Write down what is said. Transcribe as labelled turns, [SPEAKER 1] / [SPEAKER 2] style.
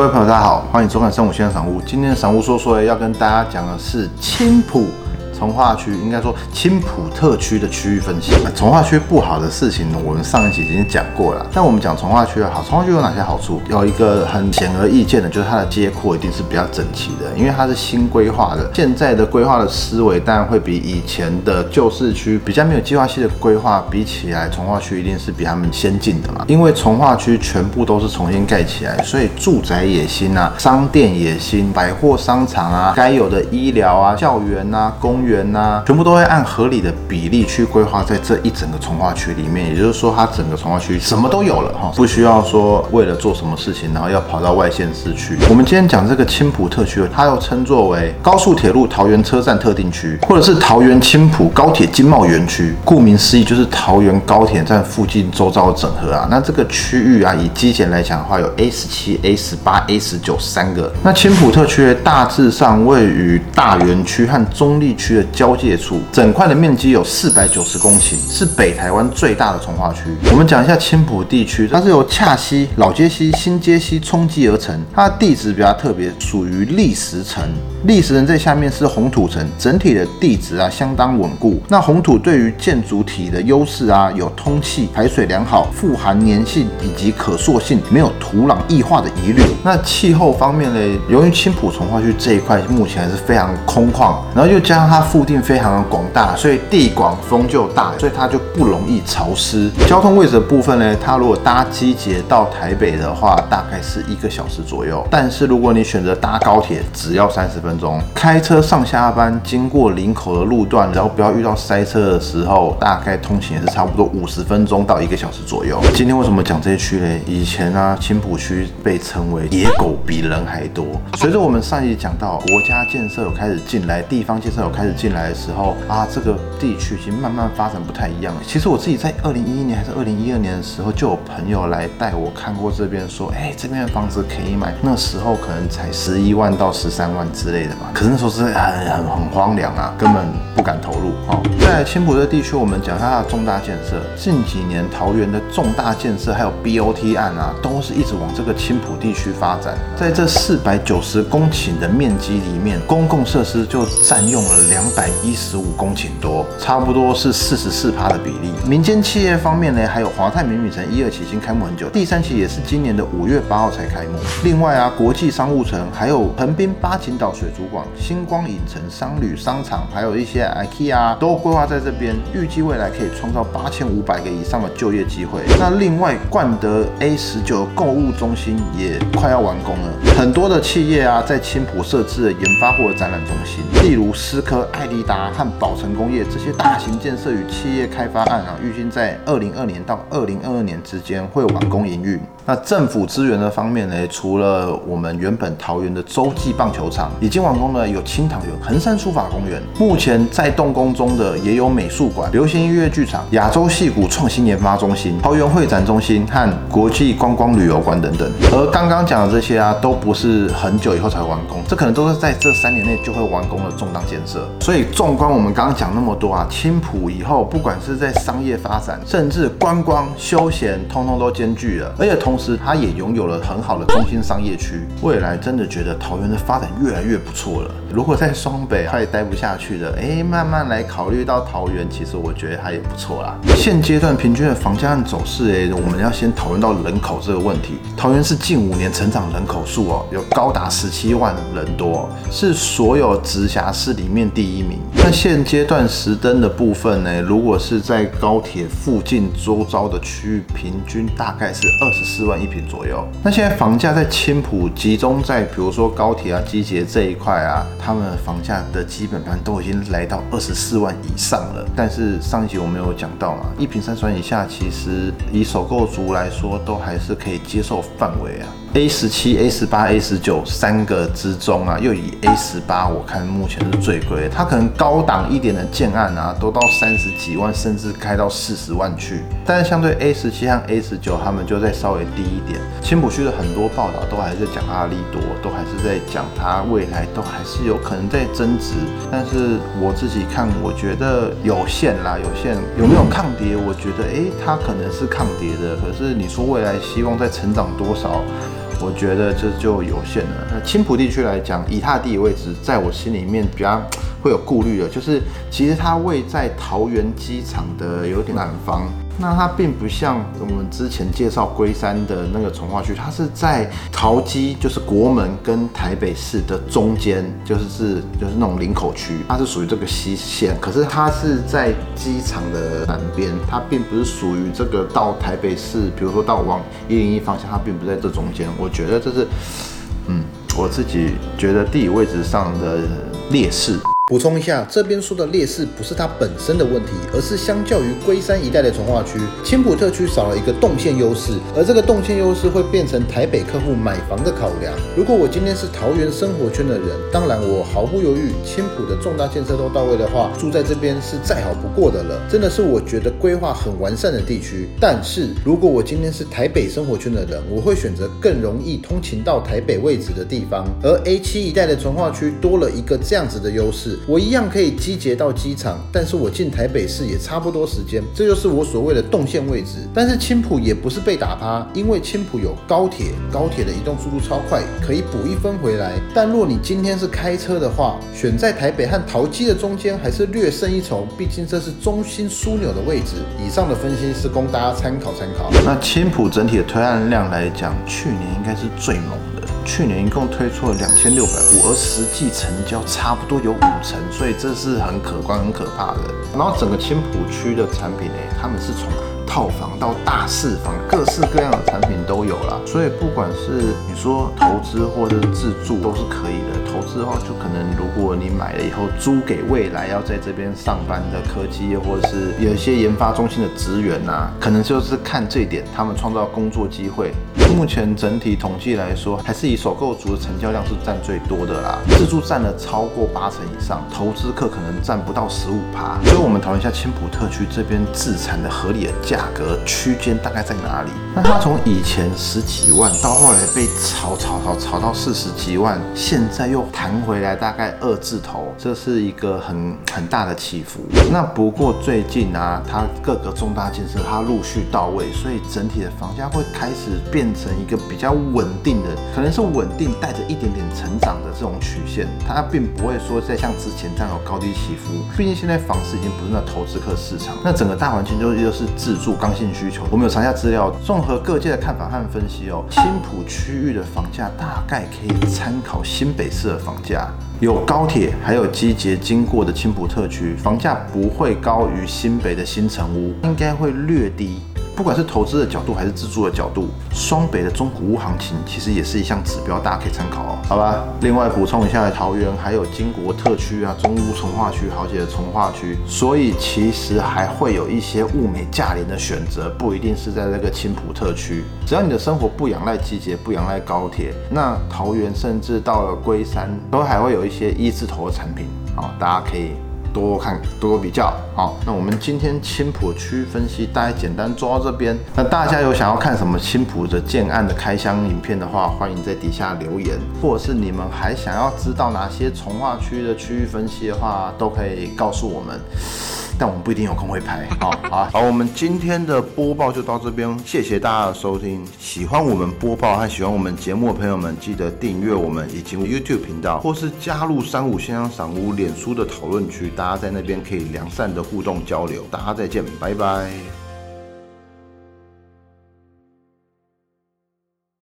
[SPEAKER 1] 各位朋友，大家好，欢迎收看《生活现在赏物》。今天的赏物说说要跟大家讲的是青浦。从化区应该说青浦特区的区域分析。从化区不好的事情，我们上一集已经讲过了。但我们讲从化区的好，从化区有哪些好处？有一个很显而易见的，就是它的街廓一定是比较整齐的，因为它是新规划的。现在的规划的思维当然会比以前的旧市区比较没有计划性的规划比起来，从化区一定是比他们先进的嘛。因为从化区全部都是重新盖起来，所以住宅也新啊，商店也新，百货商场啊，该有的医疗啊、校园啊、公园。园呐，全部都会按合理的比例去规划在这一整个从化区里面，也就是说，它整个从化区什么都有了哈，不需要说为了做什么事情，然后要跑到外县市去。我们今天讲这个青浦特区，它又称作为高速铁路桃园车站特定区，或者是桃园青浦高铁经贸园区。顾名思义，就是桃园高铁站附近周遭的整合啊。那这个区域啊，以基建来讲的话，有 A 十七、A 十八、A 十九三个。那青浦特区大致上位于大园区和中立区。交界处，整块的面积有四百九十公顷，是北台湾最大的从化区。我们讲一下青浦地区，它是由恰溪、老街溪、新街溪冲积而成，它的地质比较特别，属于砾石层。砾石层在下面是红土层，整体的地质啊相当稳固。那红土对于建筑体的优势啊，有通气、排水良好、富含粘性以及可塑性，没有土壤异化的疑虑。那气候方面呢，由于青浦从化区这一块目前还是非常空旷，然后又加上它附近非常的广大，所以地广风就大，所以它就不容易潮湿。交通位置的部分呢，它如果搭机捷到台北的话，大概是一个小时左右。但是如果你选择搭高铁，只要三十分。钟开车上下班，经过林口的路段，然后不要遇到塞车的时候，大概通勤也是差不多五十分钟到一个小时左右。今天为什么讲这些区呢？以前呢，青浦区被称为野狗比人还多。随着我们上一集讲到国家建设有开始进来，地方建设有开始进来的时候啊，这个地区已经慢慢发展不太一样了。其实我自己在二零一一年还是二零一二年的时候，就有朋友来带我看过这边，说哎，这边的房子可以买，那时候可能才十一万到十三万之类的吧。可是那时候是很很很荒凉啊，根本不敢投入。哦，在青浦这地区，我们讲它的重大建设，近几年桃园的重大建设还有 BOT 案啊，都是一直往这个青浦地区发展。在这四百九十公顷的面积里面，公共设施就占用了两两百一十五公顷多，差不多是四十四趴的比例。民间企业方面呢，还有华泰名女城一二期已经开幕很久，第三期也是今年的五月八号才开幕。另外啊，国际商务城还有横滨八景岛水。族馆星光影城、商旅商场，还有一些 IKEA 都规划在这边，预计未来可以创造八千五百个以上的就业机会。那另外，冠德 A 十九购物中心也快要完工了，很多的企业啊，在青浦设置了研发或者展览中心，例如思科、艾迪达和宝成工业这些大型建设与企业开发案啊，预计在二零二年到二零二二年之间会完工营运。那政府资源的方面呢？除了我们原本桃园的洲际棒球场已经完工了，有青塘园、横山书法公园，目前在动工中的也有美术馆、流行音乐剧场、亚洲戏骨创新研发中心、桃园会展中心和国际观光旅游馆等等。而刚刚讲的这些啊，都不是很久以后才完工，这可能都是在这三年内就会完工的重大建设。所以纵观我们刚刚讲那么多啊，青浦以后不管是在商业发展，甚至观光休闲，通通都兼具了，而且同。是，它也拥有了很好的中心商业区，未来真的觉得桃园的发展越来越不错了。如果在双北快待不下去的，哎，慢慢来考虑到桃园，其实我觉得它也不错啦。现阶段平均的房价走势，哎，我们要先讨论到人口这个问题。桃园是近五年成长人口数哦，有高达十七万人多，是所有直辖市里面第一名。那现阶段实登的部分呢，如果是在高铁附近周遭的区域，平均大概是二十四万。一平左右。那现在房价在青浦集中在，比如说高铁啊、机捷这一块啊，他们房价的基本盘都已经来到二十四万以上了。但是上一集我没有讲到嘛，一平三十万以下，其实以首购族来说，都还是可以接受范围啊。A 十七、A 十八、A 十九三个之中啊，又以 A 十八，我看目前是最贵。它可能高档一点的建案啊，都到三十几万，甚至开到四十万去。但是相对 A 十七和 A 十九，他们就在稍微低一点。青浦区的很多报道都还是讲它的利多，都还是在讲它未来都还是有有可能在增值。但是我自己看，我觉得有限啦，有限。有没有抗跌？我觉得，诶，它可能是抗跌的。可是你说未来希望再成长多少？我觉得这就有限了。那青浦地区来讲，以它地理位置，在我心里面比较会有顾虑的，就是其实它位在桃园机场的有点南方。那它并不像我们之前介绍龟山的那个从化区，它是在桃机，就是国门跟台北市的中间，就是是就是那种林口区，它是属于这个西线。可是它是在机场的南边，它并不是属于这个到台北市，比如说到往一零一方向，它并不在这中间。我觉得这是，嗯，我自己觉得地理位置上的劣势。
[SPEAKER 2] 补充一下，这边说的劣势不是它本身的问题，而是相较于龟山一带的从化区，青浦特区少了一个动线优势，而这个动线优势会变成台北客户买房的考量。如果我今天是桃园生活圈的人，当然我毫不犹豫，青浦的重大建设都到位的话，住在这边是再好不过的了，真的是我觉得规划很完善的地区。但是如果我今天是台北生活圈的人，我会选择更容易通勤到台北位置的地方，而 A 七一带的从化区多了一个这样子的优势。我一样可以集结到机场，但是我进台北市也差不多时间，这就是我所谓的动线位置。但是青浦也不是被打趴，因为青浦有高铁，高铁的移动速度超快，可以补一分回来。但若你今天是开车的话，选在台北和桃机的中间还是略胜一筹，毕竟这是中心枢纽的位置。以上的分析是供大家参考参考。
[SPEAKER 1] 那青浦整体的推案量来讲，去年应该是最猛。去年一共推出了两千六百户，而实际成交差不多有五成，所以这是很可观、很可怕的。然后整个青浦区的产品呢，他们是从套房到大四房，各式各样的产品都有了。所以不管是你说投资或者是自住，都是可以的。投资的话，就可能如果你买了以后租给未来要在这边上班的科技业，或者是有一些研发中心的资源呐，可能就是看这点，他们创造工作机会。目前整体统计来说，还是以首购族的成交量是占最多的啦，自住占了超过八成以上，投资客可能占不到十五趴。所以，我们讨论一下青浦特区这边自产的合理的价价格区间大概在哪里？那它从以前十几万，到后来被炒炒炒炒到四十几万，现在又弹回来大概二字头，这是一个很很大的起伏。那不过最近啊，它各个重大建设它陆续到位，所以整体的房价会开始变。成一个比较稳定的，可能是稳定带着一点点成长的这种曲线，它并不会说再像之前这样有高低起伏。毕竟现在房市已经不是那投资客市场，那整个大环境就又是自住刚性需求。我们有查下资料，综合各界的看法和分析哦，青浦区域的房价大概可以参考新北市的房价，有高铁还有机捷经过的青浦特区，房价不会高于新北的新城屋，应该会略低。不管是投资的角度还是自住的角度，双北的中古屋行情其实也是一项指标，大家可以参考哦。好吧，另外补充一下，桃园还有金国特区啊、中屋从化区、好几的从化区，所以其实还会有一些物美价廉的选择，不一定是在这个青浦特区。只要你的生活不仰赖季节，不仰赖高铁，那桃园甚至到了龟山，都还会有一些一字头的产品，好，大家可以。多看多多比较，好，那我们今天青浦区分析大概简单做到这边。那大家有想要看什么青浦的建案的开箱影片的话，欢迎在底下留言，或者是你们还想要知道哪些从化区的区域分析的话，都可以告诉我们。但我们不一定有空会拍，好好好，我们今天的播报就到这边，谢谢大家的收听。喜欢我们播报和喜欢我们节目的朋友们，记得订阅我们以及 YouTube 频道，或是加入三五先生赏屋脸书的讨论区，大家在那边可以良善的互动交流。大家再见，拜拜。